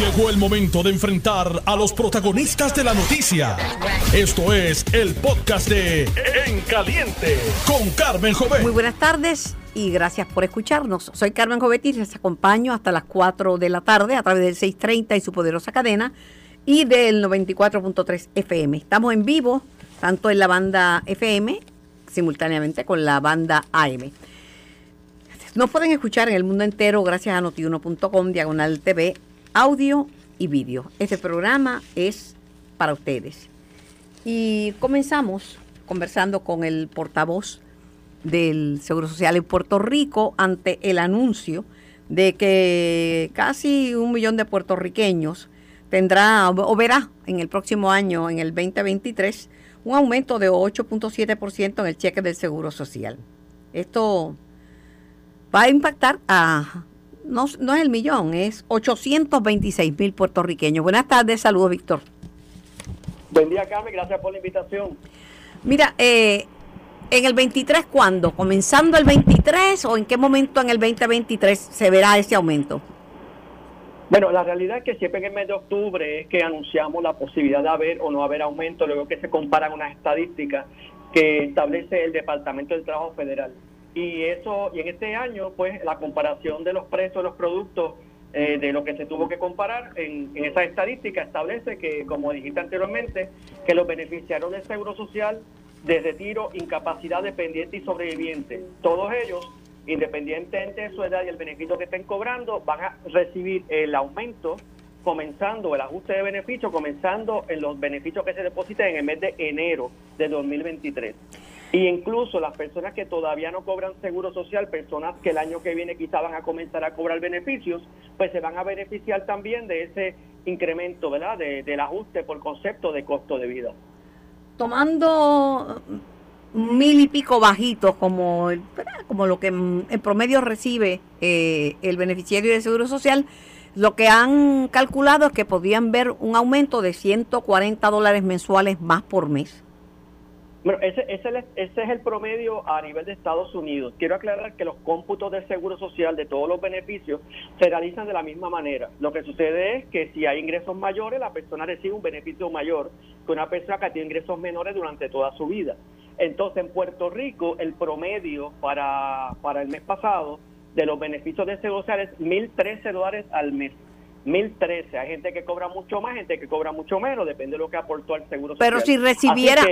Llegó el momento de enfrentar a los protagonistas de la noticia. Esto es el podcast de En Caliente con Carmen Jovet. Muy buenas tardes y gracias por escucharnos. Soy Carmen Jovetti y les acompaño hasta las 4 de la tarde a través del 630 y su poderosa cadena y del 94.3 FM. Estamos en vivo tanto en la banda FM simultáneamente con la banda AM. Nos pueden escuchar en el mundo entero gracias a notiuno.com, diagonal TV, audio y vídeo. Este programa es para ustedes. Y comenzamos conversando con el portavoz del Seguro Social en Puerto Rico ante el anuncio de que casi un millón de puertorriqueños tendrá o verá en el próximo año, en el 2023, un aumento de 8.7% en el cheque del Seguro Social. Esto va a impactar a, no, no es el millón, es 826 mil puertorriqueños. Buenas tardes, saludos, Víctor. Buen día, Carmen, gracias por la invitación. Mira, eh, en el 23, ¿cuándo? ¿Comenzando el 23 o en qué momento en el 2023 se verá ese aumento? Bueno, la realidad es que siempre en el mes de octubre es que anunciamos la posibilidad de haber o no haber aumento, luego que se comparan unas estadísticas que establece el Departamento del Trabajo Federal. Y eso, y en este año, pues la comparación de los precios de los productos eh, de lo que se tuvo que comparar en, en esa estadística establece que, como dijiste anteriormente, que los beneficiarios del Seguro Social de retiro, incapacidad dependiente y sobreviviente, todos ellos, independientemente de su edad y el beneficio que estén cobrando, van a recibir el aumento comenzando el ajuste de beneficio, comenzando en los beneficios que se depositen en el mes de enero de 2023. Y incluso las personas que todavía no cobran seguro social, personas que el año que viene quizá van a comenzar a cobrar beneficios, pues se van a beneficiar también de ese incremento, ¿verdad? De, del ajuste por concepto de costo de vida. Tomando mil y pico bajitos como, el, como lo que en promedio recibe eh, el beneficiario de seguro social, lo que han calculado es que podrían ver un aumento de 140 dólares mensuales más por mes. Bueno, ese, ese, ese, es el promedio a nivel de Estados Unidos. Quiero aclarar que los cómputos del Seguro Social de todos los beneficios se realizan de la misma manera. Lo que sucede es que si hay ingresos mayores, la persona recibe un beneficio mayor que una persona que tiene ingresos menores durante toda su vida. Entonces, en Puerto Rico, el promedio para, para el mes pasado de los beneficios de Seguro Social es 1.013 dólares al mes. 1013. Hay gente que cobra mucho más, gente que cobra mucho menos, depende de lo que aportó al seguro social. Pero si recibiera,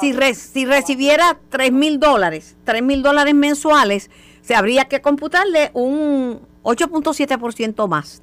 si, re, si recibiera 3 mil dólares, 3 mil dólares mensuales, se habría que computarle un 8.7% más.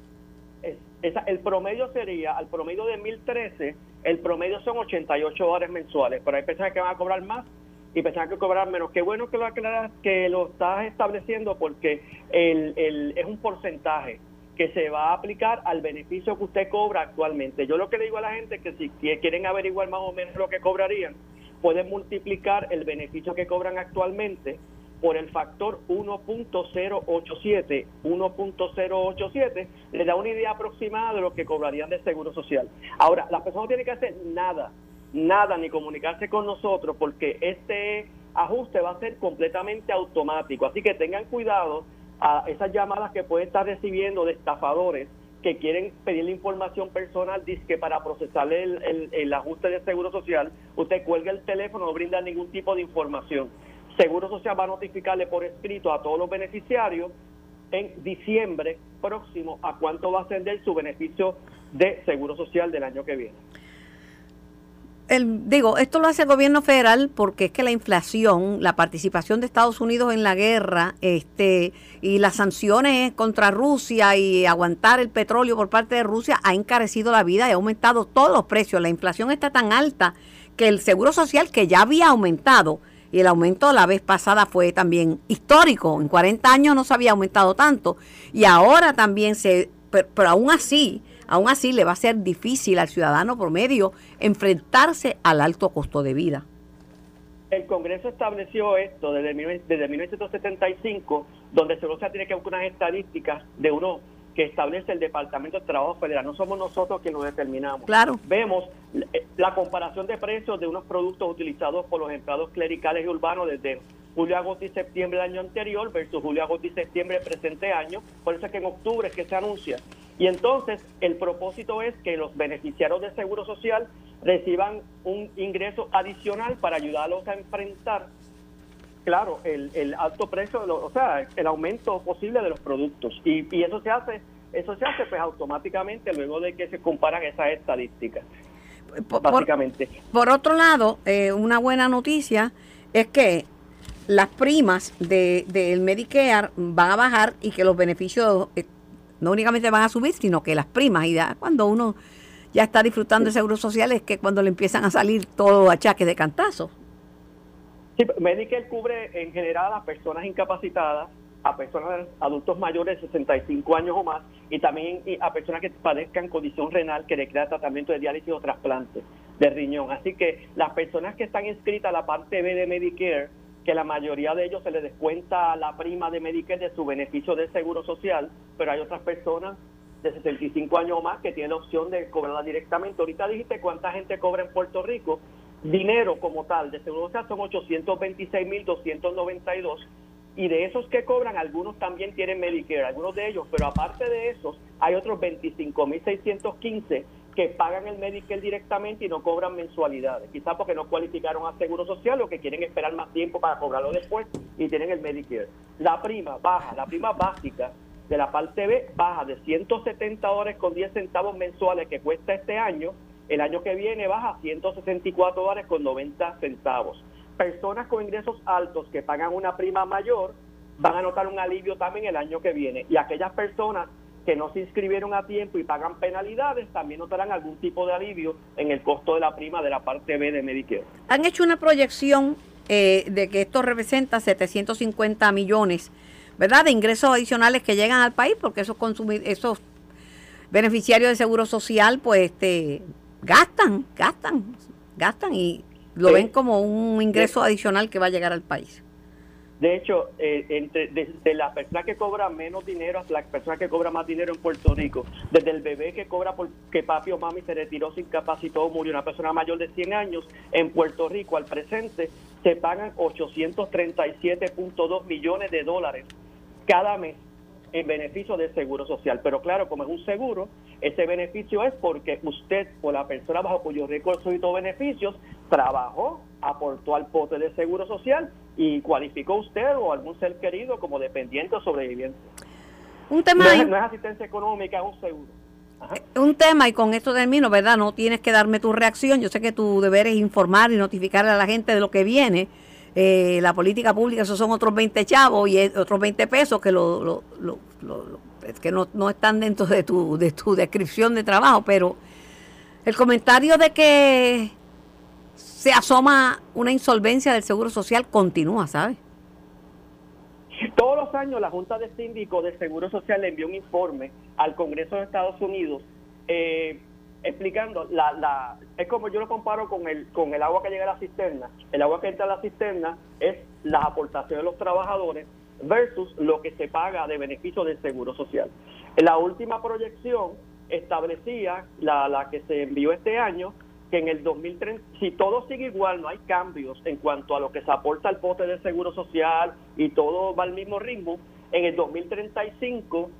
Esa, el promedio sería, al promedio de 1013, el promedio son 88 dólares mensuales, pero hay personas que van a cobrar más y personas que cobrar menos. Qué bueno que lo aclaras, que lo estás estableciendo porque el, el, es un porcentaje que se va a aplicar al beneficio que usted cobra actualmente. Yo lo que le digo a la gente es que si quieren averiguar más o menos lo que cobrarían, pueden multiplicar el beneficio que cobran actualmente por el factor 1.087, 1.087, le da una idea aproximada de lo que cobrarían de seguro social. Ahora, la persona no tiene que hacer nada, nada, ni comunicarse con nosotros, porque este ajuste va a ser completamente automático. Así que tengan cuidado a esas llamadas que puede estar recibiendo de estafadores que quieren pedirle información personal, dice que para procesarle el, el, el, ajuste de seguro social, usted cuelga el teléfono, no brinda ningún tipo de información. Seguro Social va a notificarle por escrito a todos los beneficiarios en diciembre próximo a cuánto va a ascender su beneficio de seguro social del año que viene. El, digo, esto lo hace el gobierno federal porque es que la inflación, la participación de Estados Unidos en la guerra, este, y las sanciones contra Rusia y aguantar el petróleo por parte de Rusia ha encarecido la vida y ha aumentado todos los precios. La inflación está tan alta que el seguro social que ya había aumentado y el aumento la vez pasada fue también histórico. En 40 años no se había aumentado tanto y ahora también se, pero, pero aún así Aún así, le va a ser difícil al ciudadano promedio enfrentarse al alto costo de vida. El Congreso estableció esto desde, desde 1975, donde se tiene que buscar unas estadísticas de uno que establece el Departamento de Trabajo Federal. No somos nosotros quienes lo determinamos. Claro. Vemos la comparación de precios de unos productos utilizados por los empleados clericales y urbanos desde julio, agosto y septiembre del año anterior versus julio, agosto y septiembre del presente año. Por eso es que en octubre es que se anuncia Y entonces el propósito es que los beneficiarios del Seguro Social reciban un ingreso adicional para ayudarlos a enfrentar, claro, el, alto precio, o sea, el aumento posible de los productos. Y, y eso se hace eso se hace pues automáticamente luego de que se comparan esas estadísticas. básicamente. Por, otro lado, eh, una buena noticia es que las primas del de, Medicare van a bajar y que los beneficios eh, no únicamente van a subir, sino que las primas, y ya cuando uno ya está disfrutando de seguros sociales, es que cuando le empiezan a salir todo achaques de cantazo. Sí, Medicare cubre en general a personas incapacitadas, a personas adultos mayores de 65 años o más y también a personas que padezcan condición renal que requiera tratamiento de diálisis o trasplante de riñón. Así que las personas que están inscritas a la parte B de Medicare, que la mayoría de ellos se les descuenta la prima de Medicare de su beneficio de seguro social, pero hay otras personas de 65 años o más que tienen la opción de cobrarla directamente. Ahorita dijiste cuánta gente cobra en Puerto Rico. Dinero como tal de seguro social son 826.292 y de esos que cobran, algunos también tienen Medicare, algunos de ellos, pero aparte de esos, hay otros 25.615 que pagan el Medicare directamente y no cobran mensualidades, quizás porque no cualificaron a Seguro Social o que quieren esperar más tiempo para cobrarlo después y tienen el Medicare. La prima baja, la prima básica de la parte B baja de 170 dólares con 10 centavos mensuales que cuesta este año, el año que viene baja a 164 dólares con 90 centavos personas con ingresos altos que pagan una prima mayor van a notar un alivio también el año que viene. Y aquellas personas que no se inscribieron a tiempo y pagan penalidades también notarán algún tipo de alivio en el costo de la prima de la parte B de Medicare. Han hecho una proyección eh, de que esto representa 750 millones, ¿verdad?, de ingresos adicionales que llegan al país, porque esos, esos beneficiarios de seguro social, pues, este, gastan, gastan, gastan y lo ven como un ingreso adicional que va a llegar al país. De hecho, eh, entre desde la persona que cobra menos dinero hasta la persona que cobra más dinero en Puerto Rico, desde el bebé que cobra porque papi o mami se retiró, se incapacitó o murió, una persona mayor de 100 años, en Puerto Rico al presente se pagan 837.2 millones de dólares cada mes en beneficio del seguro social. Pero claro, como es un seguro, ese beneficio es porque usted o la persona bajo cuyo récord y beneficios trabajó, aportó al pote de seguro social y cualificó usted o algún ser querido como dependiente o sobreviviente. Un tema no, es, asistencia económica, es un seguro. Un tema, y con esto termino, ¿verdad? No tienes que darme tu reacción. Yo sé que tu deber es informar y notificar a la gente de lo que viene eh, la política pública, esos son otros 20 chavos y otros 20 pesos que, lo, que no, no, están dentro de tu, de tu descripción de trabajo, pero el comentario de que se asoma una insolvencia del Seguro Social continúa, ¿sabes? Todos los años la Junta de Síndicos del Seguro Social le envió un informe al Congreso de Estados Unidos eh, explicando, la, la, es como yo lo comparo con el, con el agua que llega a la cisterna. El agua que entra a la cisterna es la aportación de los trabajadores versus lo que se paga de beneficio del Seguro Social. La última proyección establecía, la, la que se envió este año, que en el 2030, si todo sigue igual, no hay cambios en cuanto a lo que se aporta al pote del Seguro Social y todo va al mismo ritmo, en el 2035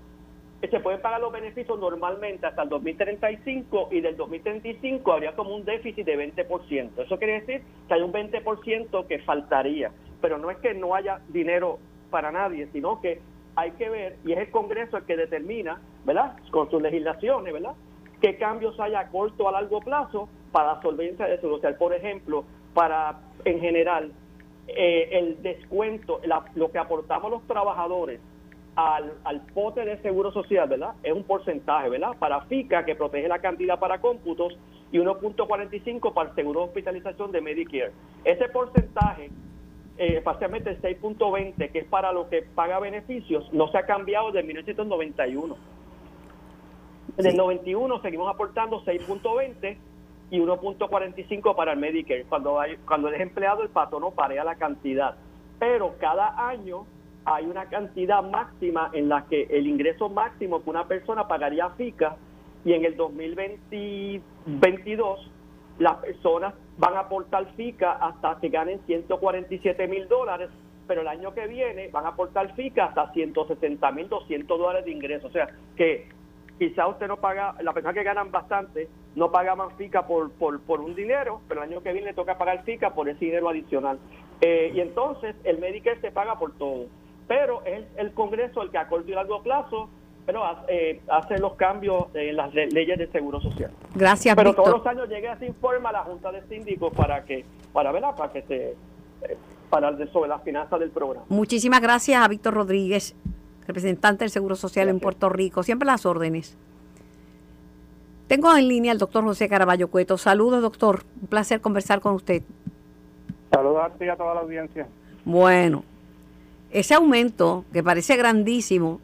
se pueden pagar los beneficios normalmente hasta el 2035 y del 2035 habría como un déficit de 20%. Eso quiere decir que hay un 20% que faltaría, pero no es que no haya dinero para nadie, sino que hay que ver, y es el Congreso el que determina, ¿verdad? Con sus legislaciones, ¿verdad? qué cambios hay a corto o a largo plazo para la solvencia de su social. Por ejemplo, para, en general, eh, el descuento, lo que aportamos los trabajadores al, al pote de seguro social, ¿verdad? Es un porcentaje, ¿verdad? Para FICA, que protege la cantidad para cómputos, y 1.45 para el seguro de hospitalización de Medicare. Ese porcentaje, eh, parcialmente el 6.20, que es para lo que paga beneficios, no se ha cambiado desde 1991. Desde el 91 seguimos aportando 6.20 y 1.45 para el Medicare. Cuando, hay, cuando eres empleado, el patrono parea la cantidad. Pero cada año hay una cantidad máxima en la que el ingreso máximo que una persona pagaría FICA y en el 2022 las personas van a aportar FICA hasta que ganen 147 mil dólares, pero el año que viene van a aportar FICA hasta 160 mil 200 dólares de ingreso. O sea que quizá usted no paga, la persona que ganan bastante, no paga más FICA por, por, por un dinero, pero el año que viene le toca pagar FICA por ese dinero adicional. Eh, y entonces el Medicare se paga por todo. Pero es el Congreso el que a corto y largo plazo pero eh, hace los cambios en las leyes de seguro social. Gracias, Pero todos los años llega ese informe a la Junta de Síndicos para que, para verla, para que se, eh, para sobre las finanzas del programa. Muchísimas gracias a Víctor Rodríguez, representante del Seguro Social en Puerto Rico. Siempre las órdenes. Tengo en línea al doctor José Caraballo Cueto. Saludos, doctor. Un placer conversar con usted. Saludos a ti y a toda la audiencia. Bueno, ese aumento que parece grandísimo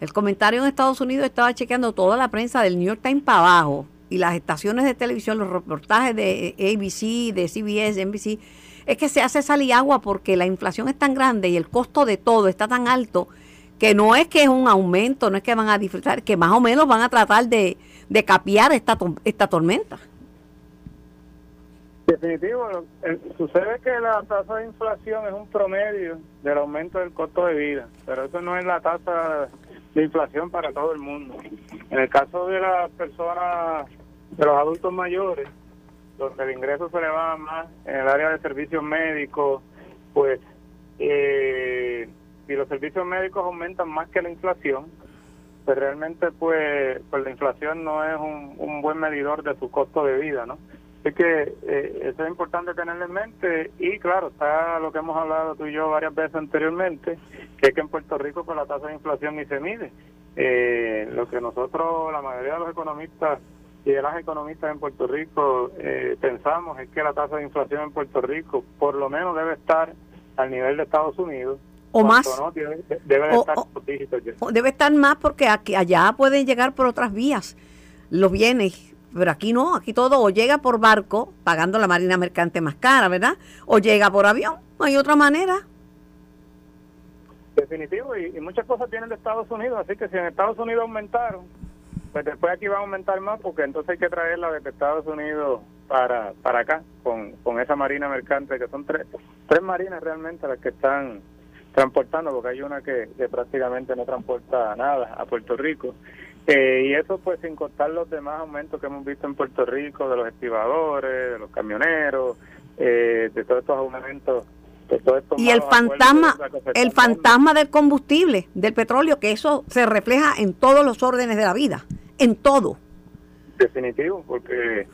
el comentario en Estados Unidos estaba chequeando toda la prensa del New York Times para abajo y las estaciones de televisión, los reportajes de ABC, de CBS, NBC, es que se hace sal y agua porque la inflación es tan grande y el costo de todo está tan alto que no es que es un aumento, no es que van a disfrutar, que más o menos van a tratar de, de esta, esta tormenta. Definitivo, sucede que la tasa de inflación es un promedio del aumento del costo de vida, pero eso no es la tasa de inflación para todo el mundo. En el caso de las personas, de los adultos mayores, donde el ingreso se le va más en el área de servicios médicos, pues eh, si los servicios médicos aumentan más que la inflación, pues realmente pues, pues la inflación no es un, buen medidor de su costo de vida, ¿no? Así que eh, eso es importante tenerlo en mente y claro, está lo que hemos hablado tú y yo varias veces anteriormente, que es que en Puerto Rico con la tasa de inflación ni se mide. Eh, lo que nosotros, la mayoría de los economistas y de las economistas en Puerto Rico eh, pensamos es que la tasa de inflación en Puerto Rico por lo menos debe estar al nivel de Estados Unidos. O más. debe, debe estar debe estar más porque aquí, allá pueden llegar por otras vías los bienes pero aquí no, aquí todo o llega por barco, pagando la marina mercante más cara, ¿verdad? O llega por avión, no hay otra manera. Definitivo, y, muchas cosas vienen de Estados Unidos, así que si en Estados Unidos aumentaron, pues después aquí va a aumentar más, porque entonces hay que traerla desde Estados Unidos para, para acá, con, con esa marina mercante, que son tres, tres marinas realmente las que están transportando, porque hay una que, que prácticamente no transporta nada a Puerto Rico. Eh, y eso pues sin contar los demás aumentos que hemos visto en Puerto Rico, de los estibadores, de los camioneros, eh, de todos estos aumentos. De todos estos y el fantasma, el fantasma del combustible, del petróleo, que eso se refleja en todos los órdenes de la vida, en todo. Definitivo, porque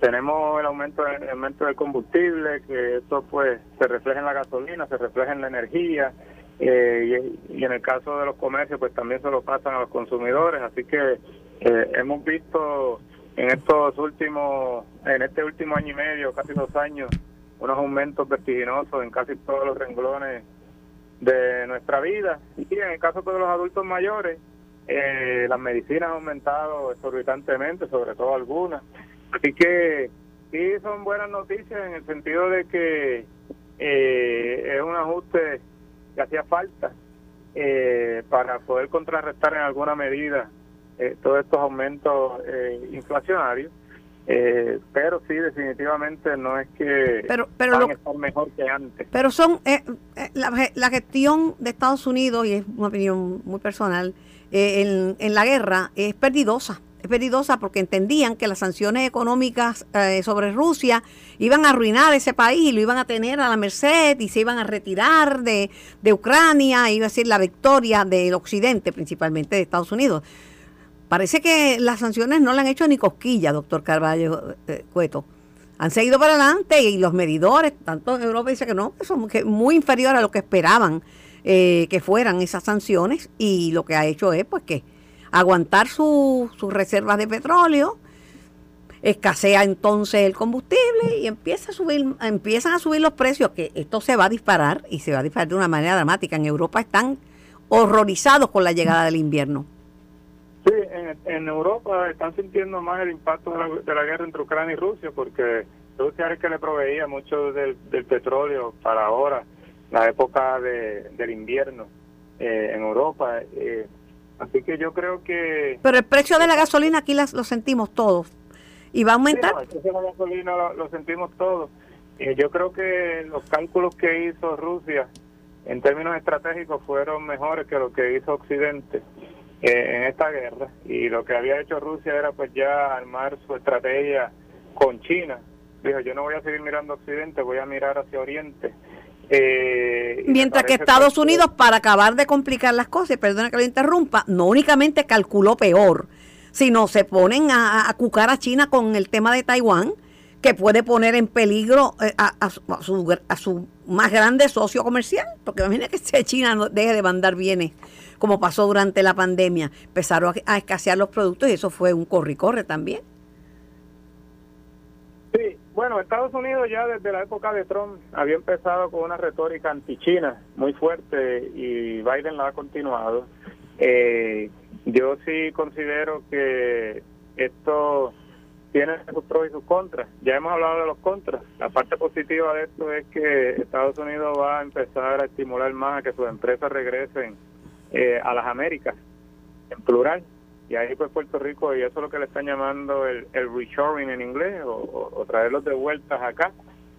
tenemos el aumento, el aumento del combustible, que eso pues se refleja en la gasolina, se refleja en la energía, eh, y, en el caso de los comercios pues también se lo pasan a los consumidores. Así que eh, hemos visto en estos últimos en este último año y medio casi dos años unos aumentos vertiginosos en casi todos los renglones de nuestra vida. Y en el caso de los adultos mayores eh, las medicinas han aumentado exorbitantemente sobre todo algunas así que sí son buenas noticias en el sentido de que es un ajuste que hacía falta eh, para poder contrarrestar en alguna medida eh, todos estos aumentos eh, inflacionarios. pero sí, definitivamente no es que pero, pero van a estar mejor que antes. Pero son la, la, gestión de Estados Unidos, y es una opinión muy personal, en, en la guerra es perdidosa es porque entendían que las sanciones económicas eh, sobre Rusia iban a arruinar ese país lo iban a tener a la merced y se iban a retirar de, Ucrania, iba a ser la victoria del occidente, principalmente de Estados Unidos. Parece que las sanciones no le han hecho ni cosquilla, doctor Carvalho eh, Cueto. Han seguido para adelante y los medidores, tanto en Europa dicen que no, son muy inferiores a lo que esperaban eh, que fueran esas sanciones y lo que ha hecho es pues que aguantar sus reservas de petróleo, escasea entonces el combustible y empieza a subir, empiezan a subir los precios, que esto se va a disparar y se va a disparar de una manera dramática. En Europa están horrorizados con la llegada del invierno. Sí, en, Europa están sintiendo más el impacto de la, guerra entre Ucrania y Rusia, porque Rusia es el que le proveía mucho del, petróleo para ahora, la época del invierno eh, en Europa. Eh, Así que yo creo que... Pero el precio de la gasolina aquí lo sentimos todos. ¿Y va a aumentar? el precio de la gasolina lo, sentimos todos. y yo creo que los cálculos que hizo Rusia en términos estratégicos fueron mejores que lo que hizo Occidente. en esta guerra y lo que había hecho Rusia era pues ya armar su estrategia con China. Dijo, yo no voy a seguir mirando a Occidente, voy a mirar hacia Oriente. Eh, Mientras que Estados Unidos, para acabar de complicar las cosas, perdona que lo interrumpa, no únicamente calculó peor, sino se ponen a, cucar a China con el tema de Taiwán, que puede poner en peligro eh, a, su, a, su, más grande socio comercial, porque imagínate que China no deje de mandar bienes, como pasó durante la pandemia, empezaron a, escasear los productos y eso fue un corre-corre también. Sí, bueno, Estados Unidos ya desde la época de Trump había empezado con una retórica anti-China muy fuerte y Biden la ha continuado. Eh, yo sí considero que esto tiene sus pros y sus contras. Ya hemos hablado de los contras. La parte positiva de esto es que Estados Unidos va a empezar a estimular más a que sus empresas regresen eh, a las Américas, en plural y ahí pues Puerto Rico, y eso es lo que le están llamando el, el reshoring en inglés, o, traerlos de vueltas acá,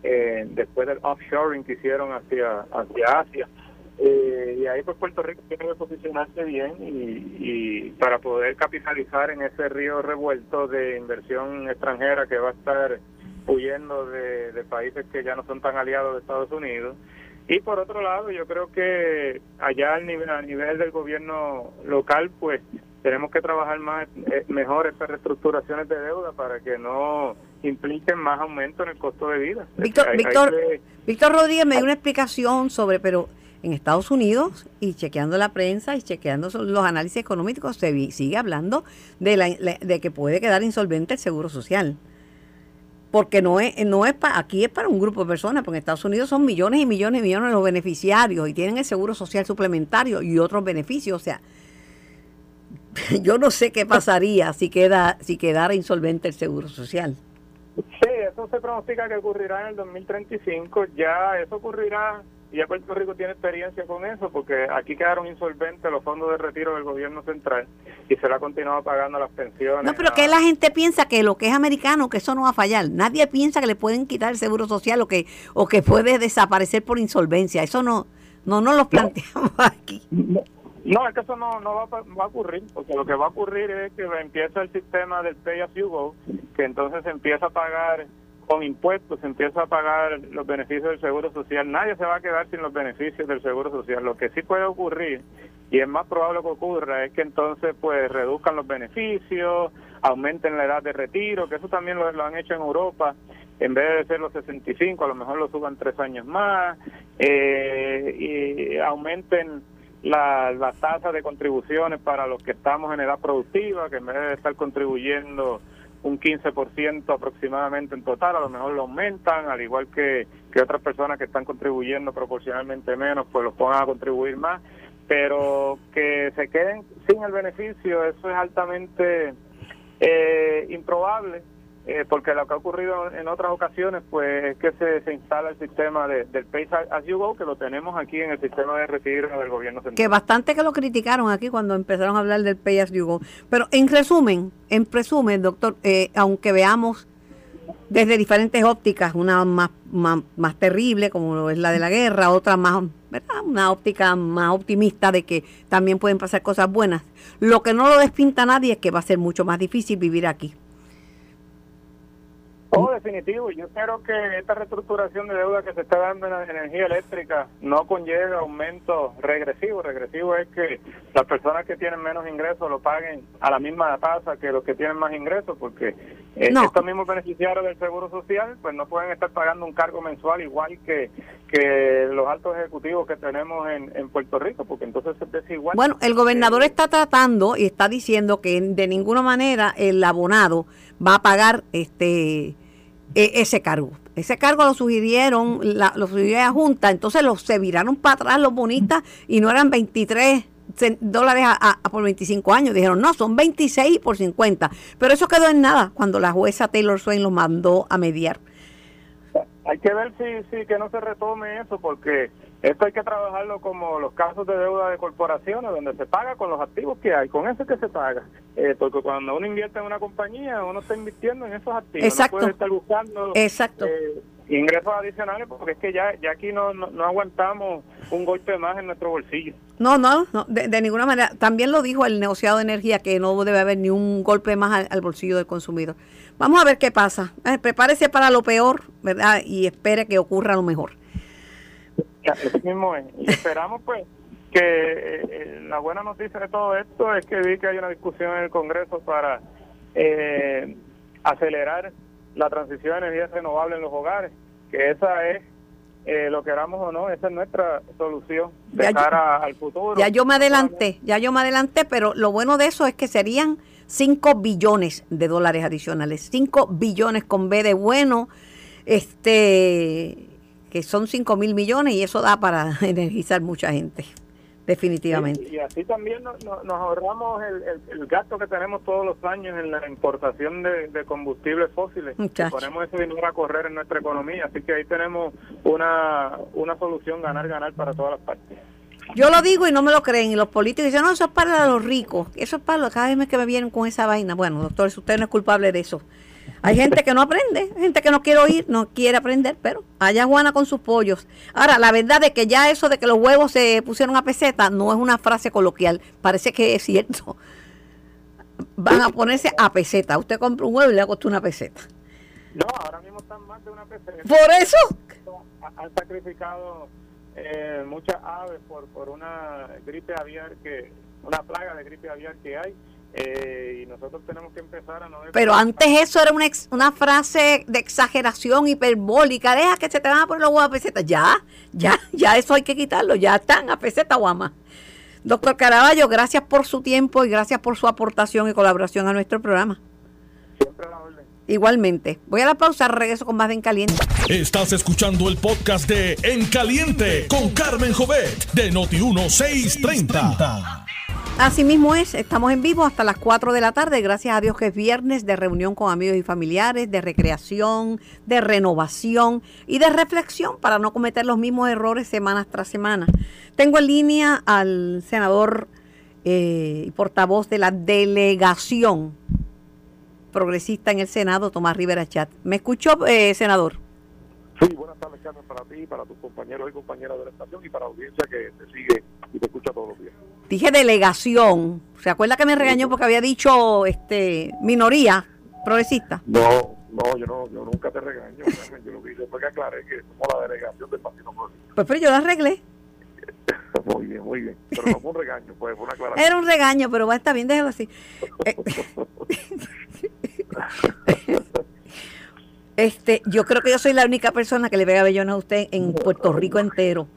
eh, después del offshoring que hicieron hacia, hacia Asia. Eh, y ahí pues Puerto Rico tiene que posicionarse bien y, para poder capitalizar en ese río revuelto de inversión extranjera que va a estar huyendo de, países que ya no son tan aliados de Estados Unidos. Y por otro lado, yo creo que allá a nivel, a nivel del gobierno local, pues tenemos que trabajar más eh, mejor estas reestructuraciones de deuda para que no impliquen más aumento en el costo de vida. Víctor, Víctor, Víctor Rodríguez me dio una explicación sobre, pero en Estados Unidos y chequeando la prensa y chequeando los análisis económicos se sigue hablando de, la, de que puede quedar insolvente el seguro social. Porque no es, no es para, aquí es para un grupo de personas, porque en Estados Unidos son millones y millones y millones los beneficiarios y tienen el seguro social suplementario y otros beneficios. O sea, yo no sé qué pasaría si queda si quedara insolvente el seguro social. Sí, eso se pronostica que ocurrirá en el 2035. Ya eso ocurrirá y ya Puerto Rico tiene experiencia con eso porque aquí quedaron insolventes los fondos de retiro del gobierno central y se le ha continuado pagando las pensiones. No, pero que la gente piensa que lo que es americano, que eso no va a fallar. Nadie piensa que le pueden quitar el seguro social o que o que puede desaparecer por insolvencia. Eso no no nos lo planteamos aquí. No, es que eso no, no va, a, ocurrir, porque lo que va a ocurrir es que empieza el sistema del Pay As You Go, que entonces se empieza a pagar con impuestos, se empieza a pagar los beneficios del Seguro Social. Nadie se va a quedar sin los beneficios del Seguro Social. Lo que sí puede ocurrir, y es más probable que ocurra, es que entonces pues reduzcan los beneficios, aumenten la edad de retiro, que eso también lo, lo han hecho en Europa, en vez de ser los 65, a lo mejor lo suban tres años más, eh, y aumenten la, la tasa de contribuciones para los que estamos en edad productiva, que en vez de estar contribuyendo un 15% aproximadamente en total, a lo mejor lo aumentan, al igual que, que otras personas que están contribuyendo proporcionalmente menos, pues los pongan a contribuir más, pero que se queden sin el beneficio, eso es altamente eh, improbable eh, porque lo que ha ocurrido en otras ocasiones pues es que se, instala el sistema de, del Pay As You Go, que lo tenemos aquí en el sistema de retiro del gobierno central. Que bastante que lo criticaron aquí cuando empezaron a hablar del Pay As You Go. Pero en resumen, en resumen, doctor, eh, aunque veamos desde diferentes ópticas, una más, más, más, terrible como es la de la guerra, otra más, ¿verdad? Una óptica más optimista de que también pueden pasar cosas buenas. Lo que no lo despinta nadie es que va a ser mucho más difícil vivir aquí. Oh, definitivo. Yo espero que esta reestructuración de deuda que se está dando en la energía eléctrica no conlleve aumento regresivo. Regresivo es que las personas que tienen menos ingresos lo paguen a la misma tasa que los que tienen más ingresos, porque eh, estos mismos beneficiarios del Seguro Social pues no pueden estar pagando un cargo mensual igual que, que los altos ejecutivos que tenemos en, en Puerto Rico, porque entonces es desigual. Bueno, el gobernador eh, está tratando y está diciendo que de ninguna manera el abonado va a pagar este e, ese cargo. Ese cargo lo sugirieron, la, lo sugirió la Junta, entonces los, se viraron para atrás los bonistas y no eran 23 dólares a, por 25 años. Dijeron, no, son 26 por 50. Pero eso quedó en nada cuando la jueza Taylor Swain lo mandó a mediar. Hay que ver si, si que no se retome eso, porque esto hay que trabajarlo como los casos de deuda de corporaciones, donde se paga con los activos que hay, con eso que se paga. Eh, porque cuando uno invierte en una compañía, uno está invirtiendo en esos activos. Exacto. No puede estar buscando Exacto. Eh, ingresos adicionales, porque es que ya, ya aquí no, no, aguantamos un golpe más en nuestro bolsillo. No, no, no de, ninguna manera. También lo dijo el negociado de energía que no debe haber ni un golpe más al, bolsillo del consumidor. Vamos a ver qué pasa. Eh, prepárese para lo peor, ¿verdad? Y espere que ocurra lo mejor. Eso mismo es. Y esperamos, pues, que eh, eh, la buena noticia de todo esto es que vi que hay una discusión en el Congreso para acelerar la transición a energía renovable en los hogares, que esa es eh, lo queramos o no, esa es nuestra solución de cara al futuro. Ya yo me adelanté, ya yo me adelanté, pero lo bueno de eso es que serían 5 billones de dólares adicionales, 5 billones con B de bueno, este que son 5 mil millones y eso da para energizar mucha gente definitivamente. Y, así también nos, ahorramos el, gasto que tenemos todos los años en la importación de, combustibles fósiles. Ponemos ese dinero a correr en nuestra economía, así que ahí tenemos una, una solución ganar-ganar para todas las partes. Yo lo digo y no me lo creen, y los políticos dicen, no, eso es para los ricos, eso es para los, cada vez que me vienen con esa vaina. Bueno, doctor, usted no es culpable de eso. Hay gente que no aprende, gente que no quiere oír, no quiere aprender, pero allá Juana con sus pollos. Ahora, la verdad es que ya eso de que los huevos se pusieron a peseta no es una frase coloquial, parece que es cierto. Van a ponerse a peseta. Usted compra un huevo y le ha costado una peseta. No, ahora mismo están más de una peseta. Por eso. Han sacrificado eh, muchas aves por, por una gripe aviar que, una plaga de gripe aviar que hay eh, y nosotros tenemos que empezar a no... Pero antes eso era una, una frase de exageración hiperbólica, deja que se te van a poner los huevos a peseta. Ya, ya, ya eso hay que quitarlo, ya están a peseta guama. Doctor Caraballo, gracias por su tiempo y gracias por su aportación y colaboración a nuestro programa. Siempre la orden. Igualmente. Voy a la pausa, regreso con más de En Caliente. Estás escuchando el podcast de En Caliente con Carmen Jovet de Noti 1630. Así mismo es, estamos en vivo hasta las 4 de la tarde, gracias a Dios que es viernes de reunión con amigos y familiares, de recreación, de renovación y de reflexión para no cometer los mismos errores semana tras semana. Tengo en línea al senador eh, y portavoz de la delegación progresista en el Senado, Tomás Rivera Chat. ¿Me escuchó, eh, senador? Sí, buenas tardes, Carmen, para ti, para tus compañeros y compañeras de la estación y para la audiencia que te sigue y te escucha todos los días. Dije delegación. ¿Se acuerda que me regañó porque había dicho este minoría progresista? No, no, yo no, yo nunca te regaño. yo lo que hice fue que aclaré que somos la delegación del Partido Progresista. Pues pero yo la arreglé. muy bien, muy bien. Pero no fue un regaño, pues fue una aclaración. Era un regaño, pero va, está bien, déjalo así. Eh, este, yo creo que yo soy la única persona que le pega bellona a usted en Puerto Rico entero.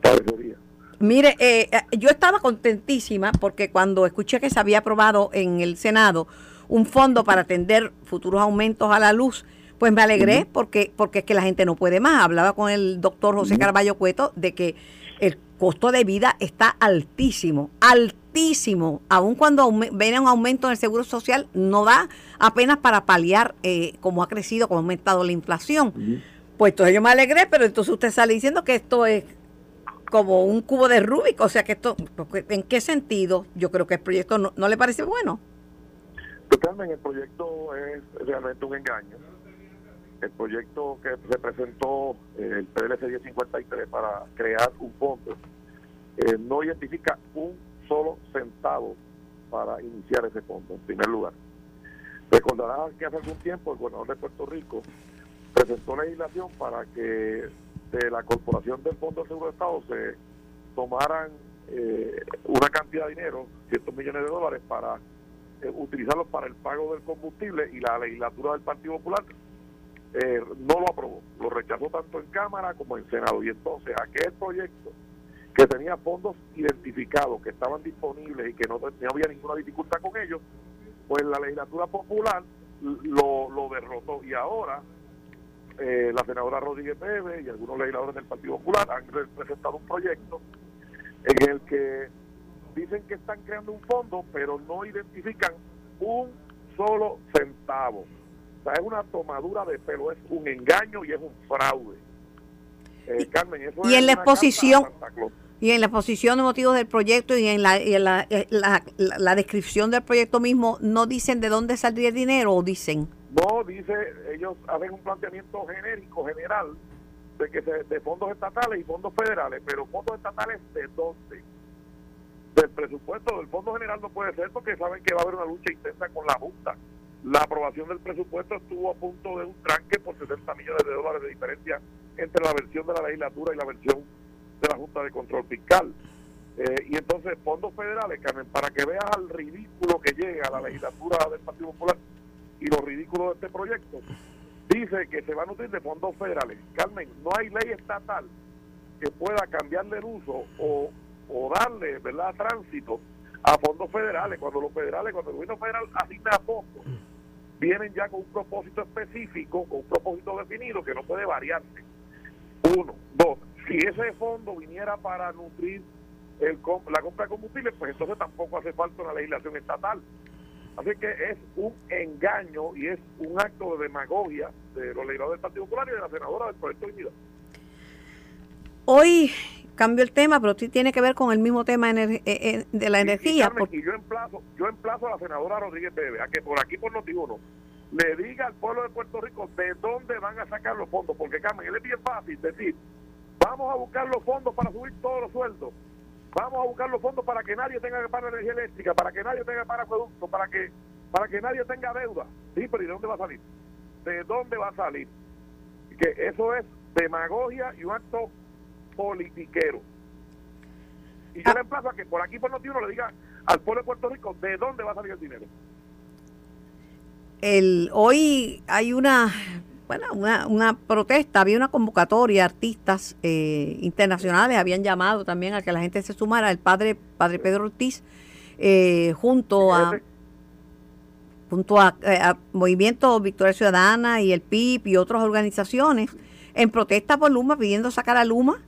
Parecería. Mire, eh, eh, yo estaba contentísima porque cuando escuché que se había aprobado en el Senado un fondo para atender futuros aumentos a la luz, pues me alegré porque, porque es que la gente no puede más. Hablaba con el doctor José Carballo Cueto de que el costo de vida está altísimo, altísimo. Aun cuando viene un aumento en el seguro social, no da apenas para paliar eh, cómo ha crecido, cómo ha aumentado la inflación. Pues entonces yo me alegré, pero entonces usted sale diciendo que esto es como un cubo de Rubik. O sea que esto, ¿en qué sentido? Yo creo que el proyecto no, le parece bueno. Totalmente, el proyecto es realmente un engaño. El proyecto que se presentó, eh, el PLC 1053, para crear un fondo, eh, no identifica un solo centavo para iniciar ese fondo, en primer lugar. Recordarán que hace algún tiempo el gobernador de Puerto Rico presentó legislación para que de la Corporación del Fondo de Seguro de Estado se tomaran eh, una cantidad de dinero, cientos millones de dólares, para eh, utilizarlos para el pago del combustible y la legislatura del Partido Popular eh, no lo aprobó, lo rechazó tanto en Cámara como en Senado. Y entonces aquel proyecto que tenía fondos identificados, que estaban disponibles y que no, no había ninguna dificultad con ellos, pues la legislatura popular lo, lo derrotó. Y ahora eh, la senadora Rodríguez Bebe y algunos legisladores del Partido Popular han presentado un proyecto en el que dicen que están creando un fondo, pero no identifican un solo centavo. O sea, es una tomadura de pelo, es un engaño y es un fraude. Eh, Carmen, eso y en la exposición y en la exposición de motivos del proyecto y en, la, la, la, la, descripción del proyecto mismo no dicen de dónde saldría el dinero o dicen no, dice, ellos hacen un planteamiento genérico, general, de que se, de fondos estatales y fondos federales, pero fondos estatales de dónde? Del presupuesto del Fondo General no puede ser porque saben que va a haber una lucha intensa con la Junta. La aprobación del presupuesto estuvo a punto de un tranque por 70 millones de dólares de diferencia entre la versión de la legislatura y la versión de la Junta de Control Fiscal. Eh, y entonces fondos federales, Carmen, para que veas al ridículo que llega a la legislatura del Partido Popular y lo ridículo de este proyecto, dice que se van a utilizar de fondos federales. Carmen, no hay ley estatal que pueda cambiarle el uso o, o darle verdad tránsito a fondos federales. Cuando los federales, cuando el gobierno federal asigna fondos, vienen ya con un propósito específico, con un propósito definido que no puede variarse. Uno. Dos. Si ese fondo viniera para nutrir la compra de combustible, pues entonces tampoco hace falta una legislación estatal. Así que es un engaño y es un acto de demagogia de los legisladores del Partido Popular y de la senadora del Proyecto de Unidad. Hoy cambio el tema, pero sí tiene que ver con el mismo tema eh, eh, de la energía. Y, yo emplazo, yo emplazo a la senadora Rodríguez Bebe a que por aquí por Noti1 le diga al pueblo de Puerto Rico de dónde van a sacar los fondos, porque Carmen, es bien fácil decir, vamos a buscar los fondos para subir todos los sueldos, vamos a buscar los fondos para que nadie tenga que pagar energía eléctrica, para que nadie tenga que pagar productos, para que para que nadie tenga deuda. Sí, pero ¿y de dónde va a salir? ¿De dónde va a salir? Que eso es demagogia y un acto politiquero. Y yo ah. le emplazo a que por aquí por Notiuno le diga al pueblo de Puerto Rico de dónde va a salir el dinero. El, hoy hay una bueno, una, una protesta, había una convocatoria, artistas eh, internacionales habían llamado también a que la gente se sumara, el padre, padre Pedro Ortiz, eh, junto a junto eh, a, Movimiento Victoria Ciudadana y el PIB y otras organizaciones, en protesta por Luma, pidiendo sacar a Luma,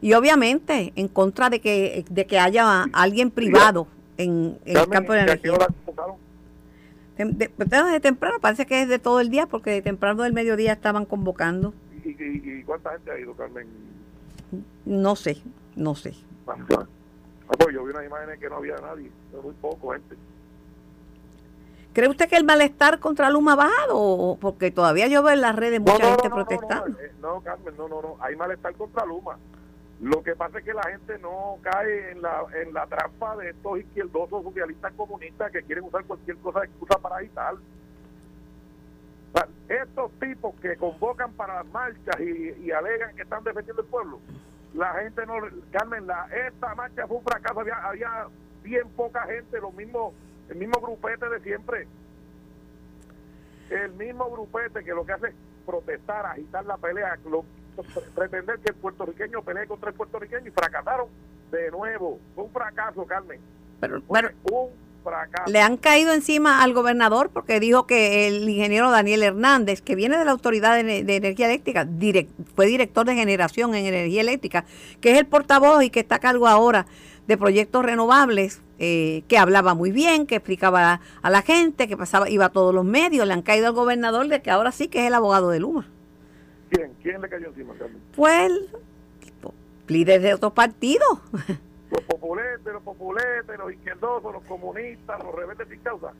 y obviamente en contra de que, de que haya alguien privado en, el campo de energía. De, de, temprano, parece que es de todo el día, porque de temprano del mediodía estaban convocando. ¿Y, cuánta gente ha ido, Carmen? No sé, no sé. Ah, pues yo vi unas imágenes que no había nadie, muy poco gente. ¿Cree usted que el malestar contra Luma ha bajado? Porque todavía yo veo en las redes mucha gente protestando. Eh, no, Carmen, no, no, no. Hay malestar contra Luma. Lo que pasa es que la gente no cae en la, en la trampa de estos izquierdosos socialistas comunistas que quieren usar cualquier cosa de excusa para agitar. estos tipos que convocan para marchas y, alegan que están defendiendo el pueblo, la gente no. Carmen, esta marcha fue un fracaso, había, bien poca gente, los mismos, el mismo grupete de siempre. El mismo grupete que lo que hace es protestar, agitar la pelea, pretender que el puertorriqueño pelee contra el puertorriqueño y fracasaron de nuevo. Fue un fracaso, Carmen. Pero, un fracaso. Le han caído encima al gobernador porque dijo que el ingeniero Daniel Hernández, que viene de la Autoridad de, Energía Eléctrica, fue director de generación en energía eléctrica, que es el portavoz y que está a cargo ahora de proyectos renovables, eh, que hablaba muy bien, que explicaba a la gente, que pasaba, iba a todos los medios, le han caído al gobernador de que ahora sí que es el abogado de Luma. ¿Quién? ¿Quién le cayó encima, Carmen? Pues el líder de otros partidos. Los populetes, los populetes, los izquierdosos, los comunistas, los rebeldes sin causa.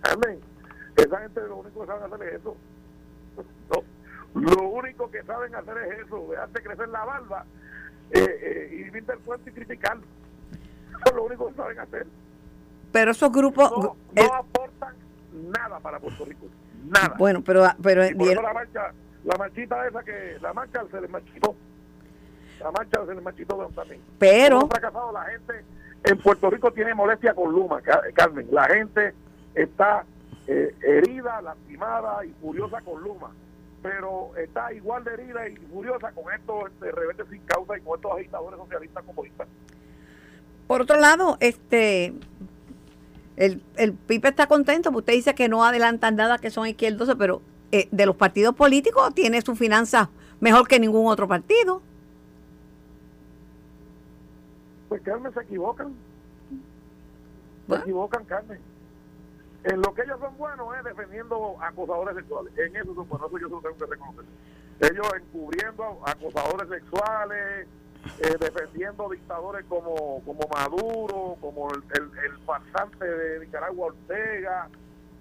Carmen, esa gente lo único que saben hacer es eso. Lo único que saben hacer es eso, dejarse crecer la barba eh, eh, y vivir del puente y criticar. Eso es lo único que saben hacer. Pero esos grupos... No, aportan nada para Puerto Rico. Nada. Bueno, pero... pero y por eso la marcha la marchita esa que la marcha se le marchitó. La marcha se le marchitó también pero fracasado la gente en Puerto Rico tiene molestia con Luma Carmen. La gente está eh, herida lastimada y furiosa con Luma. Pero está igual de herida y furiosa con estos este, rebeldes sin causa y con estos agitadores socialistas comunistas. Por otro lado este el, el PIB está contento, porque usted dice que no adelantan nada, que son izquierdos, pero eh, de los partidos políticos tiene su finanzas mejor que ningún otro partido. Pues Carmen, se equivocan. Se equivocan, Carmen. En lo que ellos son buenos es defendiendo acosadores sexuales. En eso son buenos, eso yo tengo que reconocer. Ellos encubriendo acosadores sexuales, eh, defendiendo dictadores como, como Maduro, como el, el, el farsante de Nicaragua Ortega,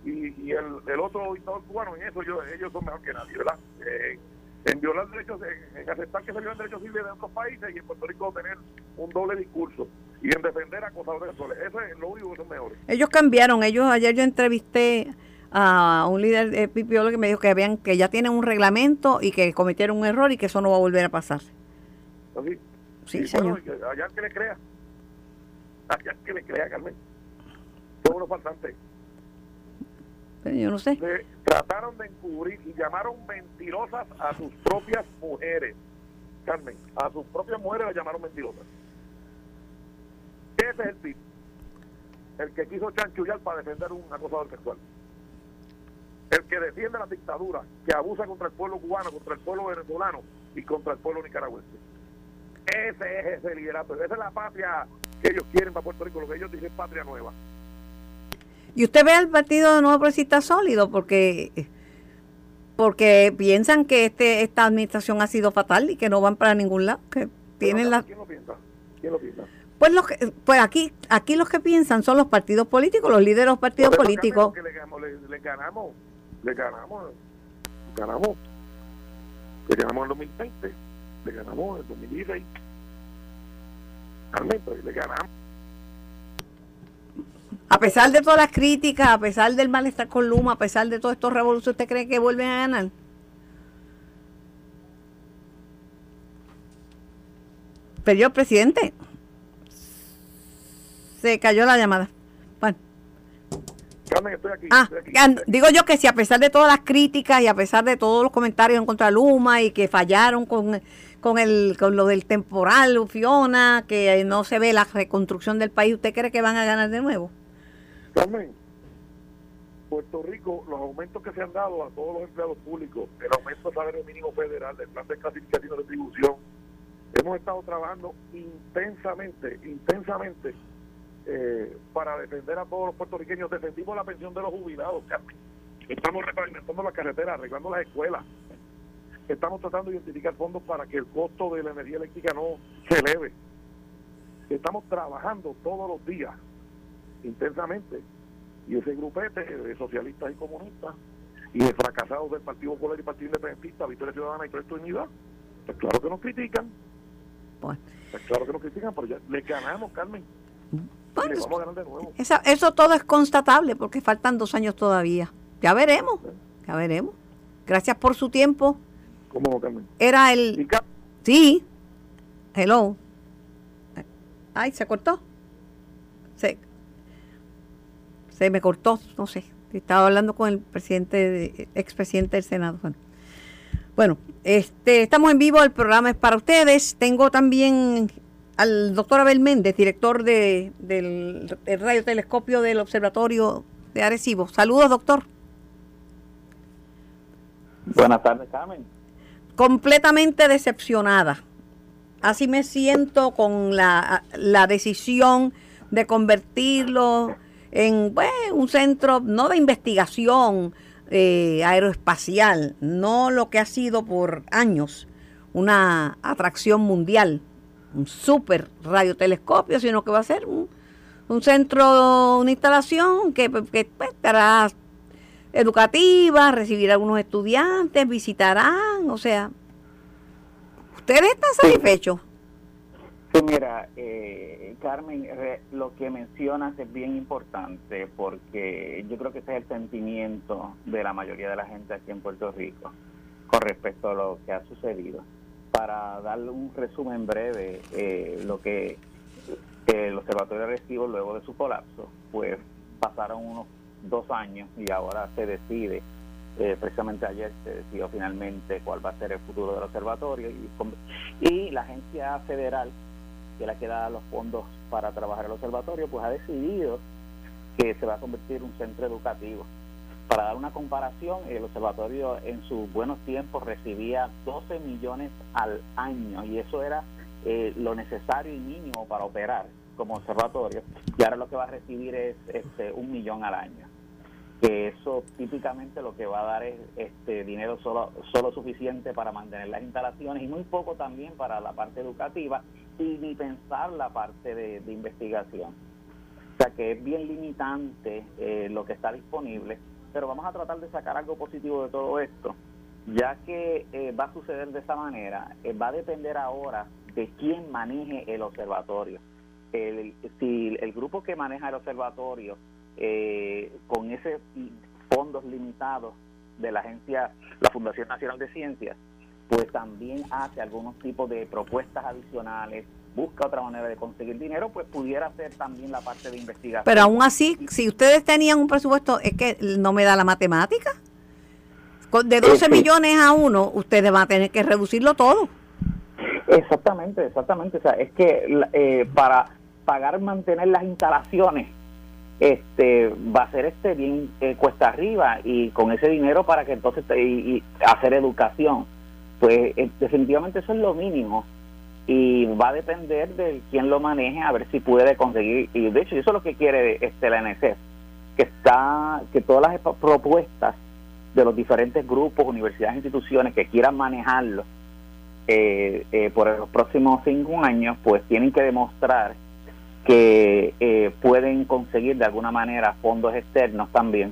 y, y el, el, otro dictador cubano en eso ellos son mejor que nadie, ¿verdad? Eh, en violar derechos, en, aceptar que se violan derechos civiles de otros países y en Puerto Rico tener un doble discurso y en defender a acosadores sexuales. Eso es lo único que son mejores. Ellos cambiaron, ellos ayer yo entrevisté a un líder de Pipiolo que me dijo que habían que ya tienen un reglamento y que cometieron un error y que eso no va a volver a pasar. ¿Así? Sí, señor. Bueno, allá que le crea. Allá que le crea, Carmen. Todos los faltantes. Trataron de encubrir y llamaron mentirosas a sus propias mujeres. Carmen, a sus propias mujeres las llamaron mentirosas. Ese es el tipo. El que quiso chanchullar para defender un acosador sexual. El que defiende la dictadura, que abusa contra el pueblo cubano, contra el pueblo venezolano y contra el pueblo nicaragüense. Ese es ese liderato. Esa es la patria que ellos quieren para Puerto Rico, lo que ellos dicen patria nueva. Y usted ve al Partido Nuevo Progresista sólido porque porque piensan que este esta administración ha sido fatal y que no van para ningún lado, que tienen la ¿Quién lo piensa? ¿Quién lo piensa? Pues los que, pues aquí aquí los que piensan son los partidos políticos, los líderes de los partidos políticos. Que le, ganamos, le, le ganamos, le ganamos, le ganamos, le ganamos en el 2020, le ganamos en el 2016. Carmen, pues, le ganamos. A pesar de todas las críticas, a pesar del malestar con Luma, a pesar de todos estos revoluciones, ¿usted cree que vuelven a ganar? Perdió el presidente. Se cayó la llamada. Bueno. Carmen, estoy aquí. Ah, estoy aquí. digo yo que si a pesar de todas las críticas y a pesar de todos los comentarios en contra de Luma y que fallaron con, con, el, con lo del temporal, Fiona, que no se ve la reconstrucción del país, ¿usted cree que van a ganar de nuevo? Carmen, Puerto Rico, los aumentos que se han dado a todos los empleados públicos, el aumento del salario mínimo federal, el plan de clasificación y retribución, hemos estado trabajando intensamente, intensamente eh, para defender a todos los puertorriqueños. Defendimos la pensión de los jubilados, Carmen. Estamos repavimentando las carreteras, arreglando las escuelas. Estamos tratando de identificar fondos para que el costo de la energía eléctrica no se eleve. Estamos trabajando todos los días intensamente. Y ese grupete de socialistas y comunistas y de fracasados del Partido Popular y Partido Independentista, Victoria Ciudadana y Proyecto de Unidad, pues claro que nos critican. Bueno. Pues claro que nos critican, pero ya le ganamos, Carmen. Y Bueno, le vamos a ganar de nuevo. Esa- eso todo es constatable porque faltan dos años todavía. Ya veremos, ya veremos. Gracias por su tiempo. ¿Cómo no, Carmen? Era el... Sí. Hello. Ay, se cortó. Se, se me cortó, no sé. Estaba hablando con el presidente, de- expresidente del Senado. Bueno. Bueno, este, estamos en vivo, el programa es para ustedes. Tengo también al doctor Abel Méndez, director de, del, del radiotelescopio del Observatorio de Arecibo. Saludos, doctor. Buenas tardes, Carmen. completamente decepcionada. Así me siento con la, la decisión de convertirlo en bueno, un centro, no de investigación eh, aeroespacial, no lo que ha sido por años una atracción mundial, un super radiotelescopio, sino que va a ser un, un centro, una instalación que, que pues, estará educativa, recibir a algunos estudiantes, visitarán, o sea, ¿ustedes están satisfechos? Sí, mira, eh, Carmen, lo que mencionas es bien importante porque yo creo que ese es el sentimiento de la mayoría de la gente aquí en Puerto Rico con respecto a lo que ha sucedido. Para darle un resumen breve, eh, lo que eh, el Observatorio Recibo luego de su colapso, pues pasaron unos dos años y ahora se decide, eh, precisamente ayer se decidió finalmente cuál va a ser el futuro del observatorio y la agencia federal que la que da los fondos para trabajar el observatorio, pues ha decidido que se va a convertir en un centro educativo. Para dar una comparación, el observatorio en sus buenos tiempos recibía 12 millones al año y eso era eh, lo necesario y mínimo para operar como observatorio y ahora lo que va a recibir es este, un millón al año que eso típicamente lo que va a dar es este dinero solo suficiente para mantener las instalaciones y muy poco también para la parte educativa y ni pensar la parte de, investigación. O sea que es bien limitante eh, lo que está disponible, pero vamos a tratar de sacar algo positivo de todo esto. ya que eh, va a suceder de esa manera, eh, va a depender ahora de quién maneje el observatorio. El, si el grupo que maneja el observatorio con ese fondos limitados de la agencia, la Fundación Nacional de Ciencias, pues también hace algunos tipos de propuestas adicionales, busca otra manera de conseguir dinero, pues pudiera ser también la parte de investigación. Pero aún así, si ustedes tenían un presupuesto, es que no me da la matemática. De 12 millones a uno, ustedes van a tener que reducirlo todo. Exactamente, exactamente. O sea, es que eh, para pagar mantener las instalaciones este va a ser este bien eh, cuesta arriba y con ese dinero para que entonces y, hacer educación pues eh, definitivamente eso es lo mínimo. Y va a depender de quién lo maneje a ver si puede conseguir y de hecho eso es lo que quiere este la NSF que está que todas las propuestas de los diferentes grupos universidades instituciones que quieran manejarlo eh, por los próximos cinco años pues tienen que demostrar que eh, pueden conseguir de alguna manera fondos externos también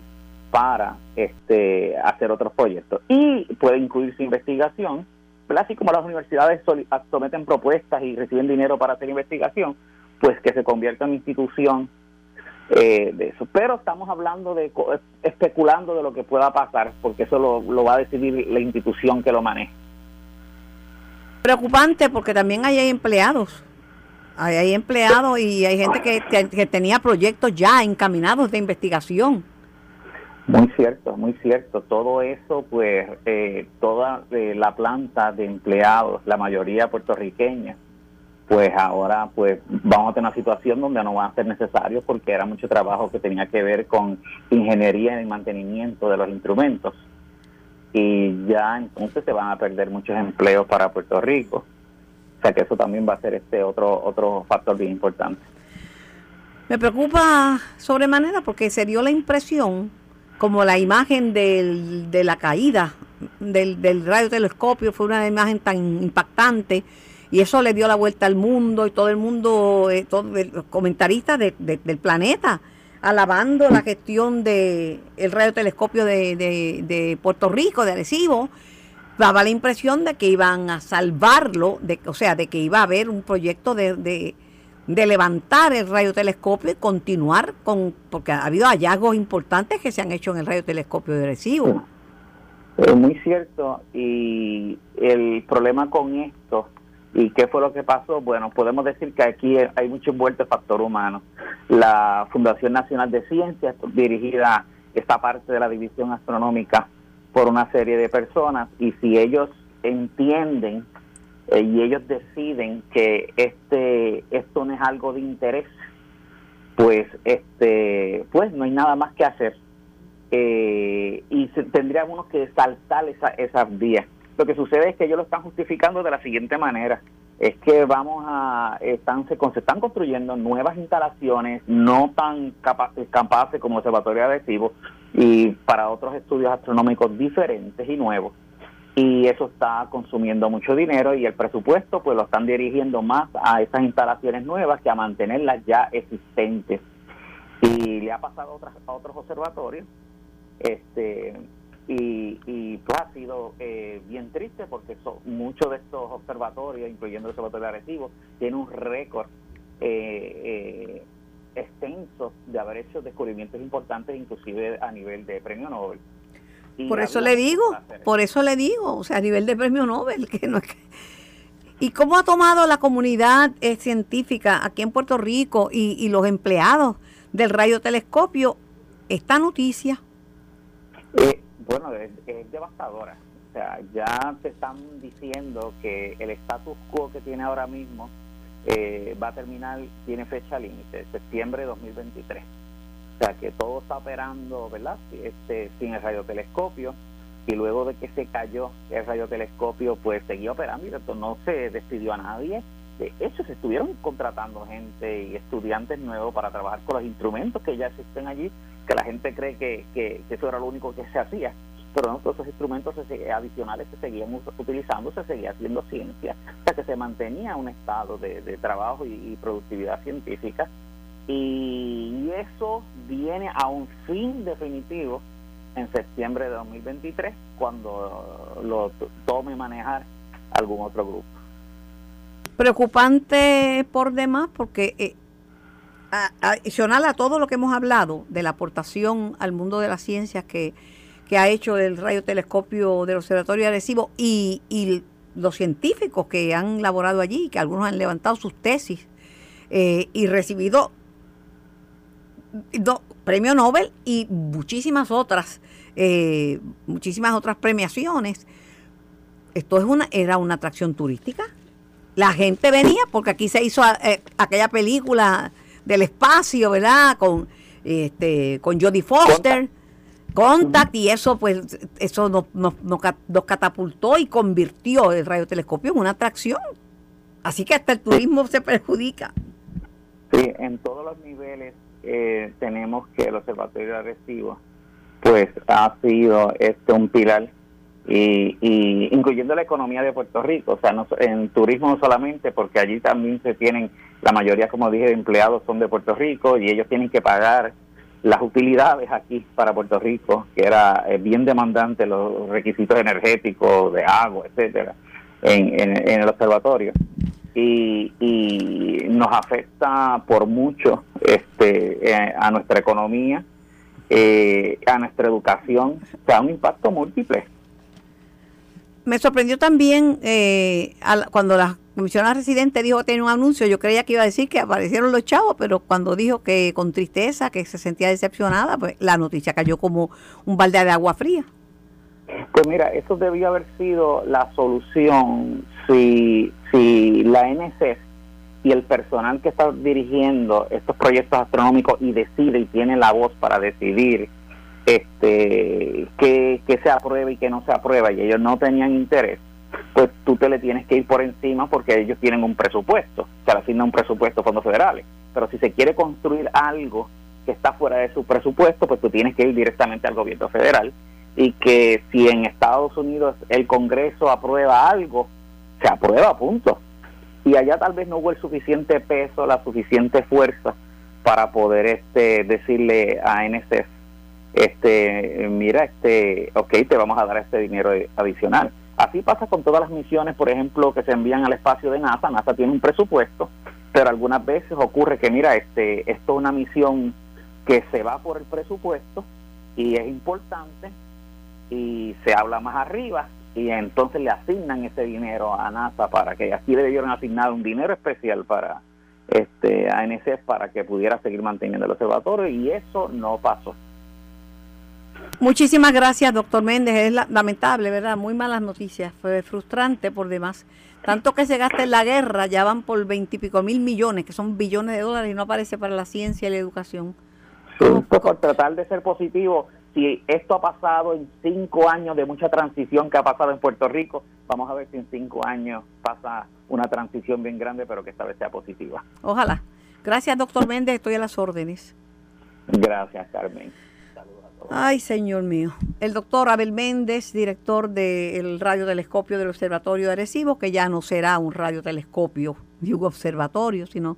para este, hacer otros proyectos. Y puede incluir su investigación, así como las universidades someten propuestas y reciben dinero para hacer investigación, pues que se convierta en institución eh, de eso. Pero estamos hablando de, especulando de lo que pueda pasar, porque eso lo, lo va a decidir la institución que lo maneja. Preocupante porque también hay empleados hay, empleados y hay gente que, tenía proyectos ya encaminados de investigación. Muy cierto, muy cierto. Todo eso, pues, eh, toda eh, la planta de empleados, la mayoría puertorriqueña, pues ahora, pues, vamos a tener una situación donde no va a ser necesario porque era mucho trabajo que tenía que ver con ingeniería y mantenimiento de los instrumentos. Y ya entonces se van a perder muchos empleos para Puerto Rico sea que eso también va a ser este otro, otro factor bien importante. Me preocupa sobremanera porque se dio la impresión, como la imagen de la caída del, del radiotelescopio fue una imagen tan impactante y eso le dio la vuelta al mundo y todo el mundo, eh, todos los comentaristas del planeta, alabando la gestión del el radiotelescopio de, Puerto Rico, de Arecibo, daba la impresión de que iban a salvarlo, o sea, de que iba a haber un proyecto de, levantar el radiotelescopio y continuar con, porque ha habido hallazgos importantes que se han hecho en el radiotelescopio de Recibo. Es muy cierto, y el problema con esto, y qué fue lo que pasó, bueno, podemos decir que aquí hay mucho envuelto el factor humano. La Fundación Nacional de Ciencias, dirigida esta parte de la división astronómica, por una serie de personas y si ellos entienden eh, y ellos deciden que este esto no es algo de interés pues este pues no hay nada más que hacer. Eh, y tendríamos que saltar esa, esas vías. Lo que sucede es que ellos lo están justificando de la siguiente manera. Es que vamos a están se, están construyendo nuevas instalaciones no tan capaces como observatorio adhesivo y para otros estudios astronómicos diferentes y nuevos. Y eso está consumiendo mucho dinero y el presupuesto pues lo están dirigiendo más a esas instalaciones nuevas que a mantenerlas ya existentes. Y le ha pasado a, otras, a otros observatorios este y, y pues ha sido eh, bien triste porque muchos de estos observatorios, incluyendo el observatorio de Arecibo, tienen un récord eh, eh, extenso de haber hecho descubrimientos importantes, inclusive a nivel de premio Nobel. Por eso le digo, por eso le digo, o sea, a nivel de premio Nobel, que no es que... ¿Y cómo ha tomado la comunidad eh, científica aquí en Puerto Rico y, y los empleados del radiotelescopio esta noticia? Eh, bueno, es, es, devastadora. O sea, ya te están diciendo que el status quo que tiene ahora mismo eh, va a terminar, tiene fecha límite, septiembre de 2023. O sea que todo está operando, ¿verdad? Este, sin el radiotelescopio y luego de que se cayó el radiotelescopio, pues seguía operando y no se despidió a nadie. De hecho, se estuvieron contratando gente y estudiantes nuevos para trabajar con los instrumentos que ya existen allí, que la gente cree que, que eso era lo único que se hacía pero todos esos instrumentos adicionales se seguían utilizando, se seguía haciendo ciencia, hasta que se mantenía un estado de, trabajo y, productividad científica. Y, eso viene a un fin definitivo en septiembre de 2023 cuando lo tome manejar algún otro grupo. Preocupante por demás porque eh, adicional a todo lo que hemos hablado de la aportación al mundo de las ciencias que, ha hecho el radiotelescopio del Observatorio de Arecibo y, y los científicos que han laborado allí, que algunos han levantado sus tesis eh, y recibido do, premio Nobel y muchísimas otras, eh, muchísimas otras premiaciones. Esto es una, era una atracción turística. La gente venía porque aquí se hizo eh, aquella película del espacio, ¿verdad? Con este, con Jodie Foster, Contact, y eso pues eso nos, nos, nos, catapultó y convirtió el radiotelescopio en una atracción. Así que hasta el turismo se perjudica. Sí, en todos los niveles eh, tenemos que el Observatorio de Arecibo pues ha sido este un pilar y, incluyendo la economía de Puerto Rico, o sea, no, en turismo no solamente, porque allí también se tienen, la mayoría, como dije, de empleados son de Puerto Rico y ellos tienen que pagar las utilidades aquí para Puerto Rico, que era eh, bien demandante los requisitos energéticos, de agua, etcétera, en, en, el observatorio. Y, y, nos afecta por mucho este, eh, a nuestra economía, eh, a nuestra educación, o sea, un impacto múltiple. Me sorprendió también eh, cuando la comisionada residente dijo que tenía un anuncio, yo creía que iba a decir que aparecieron los chavos, pero cuando dijo que con tristeza, que se sentía decepcionada, pues la noticia cayó como un balde de agua fría. Pues mira, eso debió haber sido la solución si, si la NSF y el personal que está dirigiendo estos proyectos astronómicos y decide y tiene la voz para decidir este que, se aprueba y que no se aprueba y ellos no tenían interés, pues tú te le tienes que ir por encima porque ellos tienen un presupuesto, se le asigna un presupuesto a fondos federales. Pero si se quiere construir algo que está fuera de su presupuesto, pues tú tienes que ir directamente al gobierno federal y que si en Estados Unidos el Congreso aprueba algo, se aprueba, punto. Y allá tal vez no hubo el suficiente peso, la suficiente fuerza para poder este decirle a NSF este, mira, este, ok, te vamos a dar este dinero adicional. Así pasa con todas las misiones, por ejemplo, que se envían al espacio de NASA. NASA tiene un presupuesto, pero algunas veces ocurre que, mira, este, esto es una misión que se va por el presupuesto y es importante y se habla más arriba y entonces le asignan ese dinero a NASA para que aquí le debieron asignar un dinero especial para este a NSF para que pudiera seguir manteniendo el observatorio y eso no pasó. Muchísimas gracias, doctor Méndez. Es lamentable, ¿verdad? Muy malas noticias. Fue frustrante por demás. Tanto que se gasta en la guerra, ya van por veintipico mil millones, que son billones de dólares, y no aparece para la ciencia y la educación. Pues por tratar de ser positivo, si esto ha pasado en cinco años de mucha transición que ha pasado en Puerto Rico, vamos a ver si en cinco años pasa una transición bien grande, pero que esta vez sea positiva. Ojalá. Gracias, doctor Méndez. Estoy a las órdenes. Gracias, Carmen. Ay, señor mío. El doctor Abel Méndez, director del radiotelescopio del Observatorio de Arecibo, que ya no será un radiotelescopio y un observatorio, sino